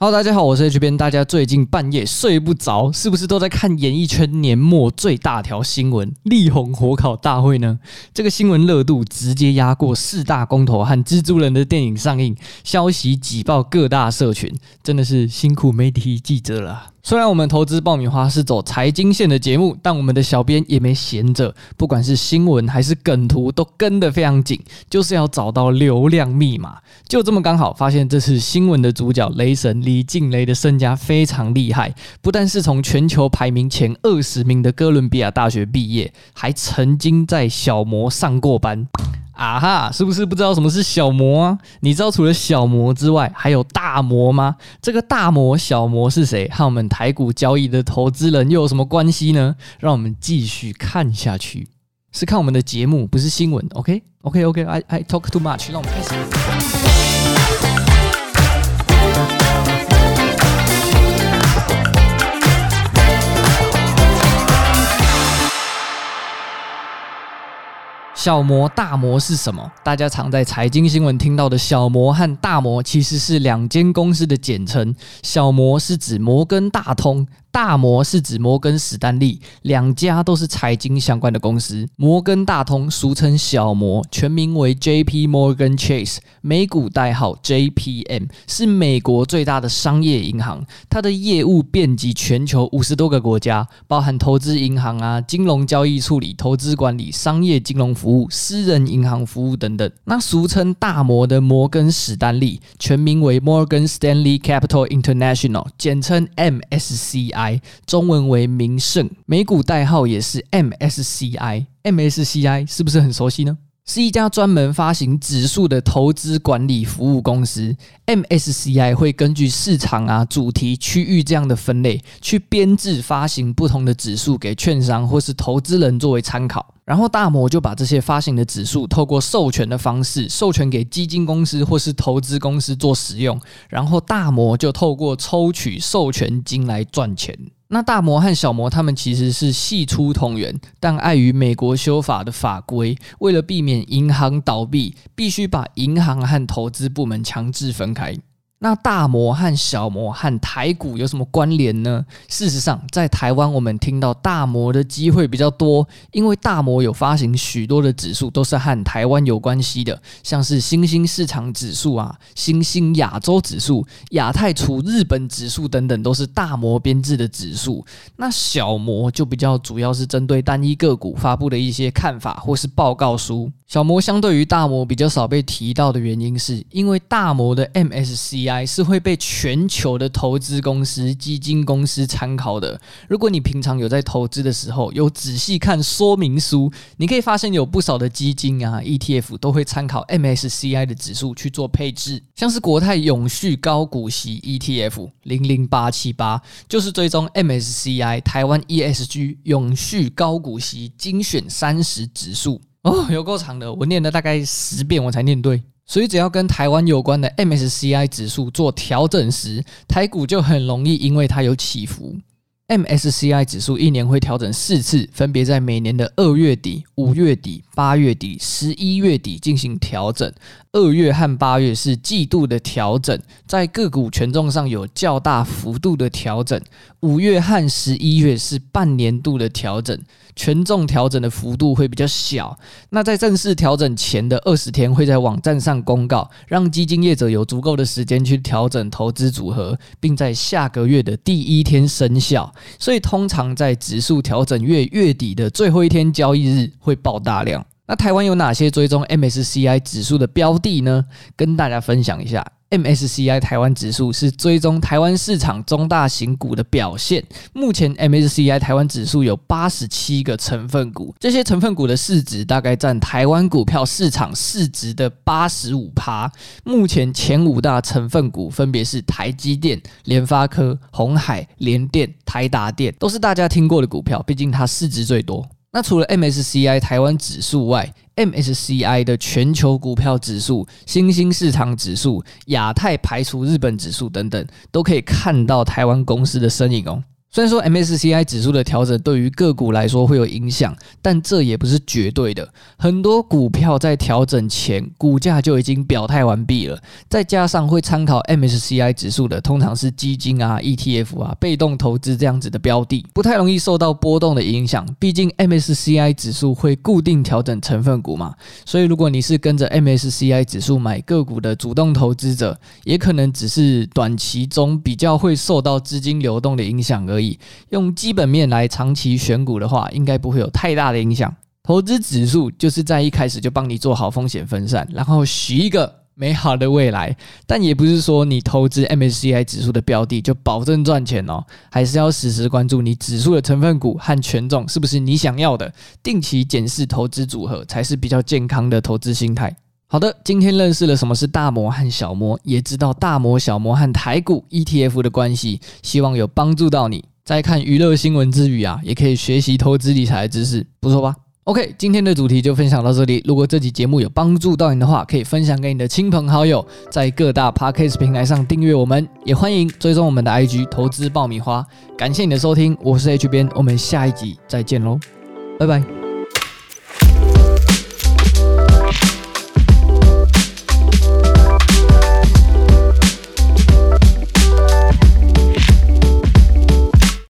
Hello，大家好，我是 H 边。大家最近半夜睡不着，是不是都在看演艺圈年末最大条新闻——力宏火烤大会呢？这个新闻热度直接压过四大公投和蜘蛛人的电影上映，消息挤爆各大社群，真的是辛苦媒体记者了。虽然我们投资爆米花是走财经线的节目，但我们的小编也没闲着，不管是新闻还是梗图，都跟得非常紧，就是要找到流量密码。就这么刚好发现，这次新闻的主角雷神李静蕾的身家非常厉害，不但是从全球排名前二十名的哥伦比亚大学毕业，还曾经在小模上过班。啊哈，是不是不知道什么是小魔啊？你知道除了小魔之外，还有大魔吗？这个大魔、小魔是谁？和我们台股交易的投资人又有什么关系呢？让我们继续看下去。是看我们的节目，不是新闻。OK，OK，OK，I I talk too much，让我们开始。小摩、大摩是什么？大家常在财经新闻听到的小摩和大摩，其实是两间公司的简称。小摩是指摩根大通。大摩是指摩根史丹利，两家都是财经相关的公司。摩根大通俗称小摩，全名为 J.P. Morgan Chase，美股代号 JPM，是美国最大的商业银行。它的业务遍及全球五十多个国家，包含投资银行啊、金融交易处理、投资管理、商业金融服务、私人银行服务等等。那俗称大摩的摩根史丹利，全名为 Morgan Stanley Capital International，简称 MSCI。I 中文为名胜，美股代号也是 MSCI。MSCI 是不是很熟悉呢？是一家专门发行指数的投资管理服务公司。MSCI 会根据市场啊、主题、区域这样的分类，去编制发行不同的指数给券商或是投资人作为参考。然后大摩就把这些发行的指数透过授权的方式授权给基金公司或是投资公司做使用，然后大摩就透过抽取授权金来赚钱。那大摩和小摩他们其实是系出同源，但碍于美国修法的法规，为了避免银行倒闭，必须把银行和投资部门强制分开。那大摩和小摩和台股有什么关联呢？事实上，在台湾我们听到大摩的机会比较多，因为大摩有发行许多的指数都是和台湾有关系的，像是新兴市场指数啊、新兴亚洲指数、亚太处日本指数等等，都是大摩编制的指数。那小摩就比较主要是针对单一个股发布的一些看法或是报告书。小模相对于大模比较少被提到的原因，是因为大模的 MSCI 是会被全球的投资公司、基金公司参考的。如果你平常有在投资的时候，有仔细看说明书，你可以发现有不少的基金啊、ETF 都会参考 MSCI 的指数去做配置。像是国泰永续高股息 ETF 零零八七八，就是追踪 MSCI 台湾 ESG 永续高股息精选三十指数。哦，有够长的，我念了大概十遍我才念对。所以只要跟台湾有关的 MSCI 指数做调整时，台股就很容易因为它有起伏。MSCI 指数一年会调整四次，分别在每年的二月底、五月底、八月底、十一月底进行调整。二月和八月是季度的调整，在个股权重上有较大幅度的调整。五月和十一月是半年度的调整，权重调整的幅度会比较小。那在正式调整前的二十天，会在网站上公告，让基金业者有足够的时间去调整投资组合，并在下个月的第一天生效。所以，通常在指数调整月月底的最后一天交易日会爆大量。那台湾有哪些追踪 MSCI 指数的标的呢？跟大家分享一下，MSCI 台湾指数是追踪台湾市场中大型股的表现。目前 MSCI 台湾指数有八十七个成分股，这些成分股的市值大概占台湾股票市场市值的八十五趴。目前前五大成分股分别是台积电、联发科、鸿海、联电、台达电，都是大家听过的股票，毕竟它市值最多。那除了 MSCI 台湾指数外，MSCI 的全球股票指数、新兴市场指数、亚太排除日本指数等等，都可以看到台湾公司的身影哦。虽然说 MSCI 指数的调整对于个股来说会有影响，但这也不是绝对的。很多股票在调整前，股价就已经表态完毕了。再加上会参考 MSCI 指数的，通常是基金啊、ETF 啊、被动投资这样子的标的，不太容易受到波动的影响。毕竟 MSCI 指数会固定调整成分股嘛，所以如果你是跟着 MSCI 指数买个股的主动投资者，也可能只是短期中比较会受到资金流动的影响而已。用基本面来长期选股的话，应该不会有太大的影响。投资指数就是在一开始就帮你做好风险分散，然后许一个美好的未来。但也不是说你投资 MSCI 指数的标的就保证赚钱哦，还是要时时关注你指数的成分股和权重是不是你想要的，定期检视投资组合才是比较健康的投资心态。好的，今天认识了什么是大摩和小摩，也知道大摩、小摩和台股 ETF 的关系，希望有帮助到你。在看娱乐新闻之余啊，也可以学习投资理财的知识，不错吧？OK，今天的主题就分享到这里。如果这期节目有帮助到你的话，可以分享给你的亲朋好友，在各大 Podcast 平台上订阅我们，也欢迎追踪我们的 IG 投资爆米花。感谢你的收听，我是 H 编，我们下一集再见喽，拜拜。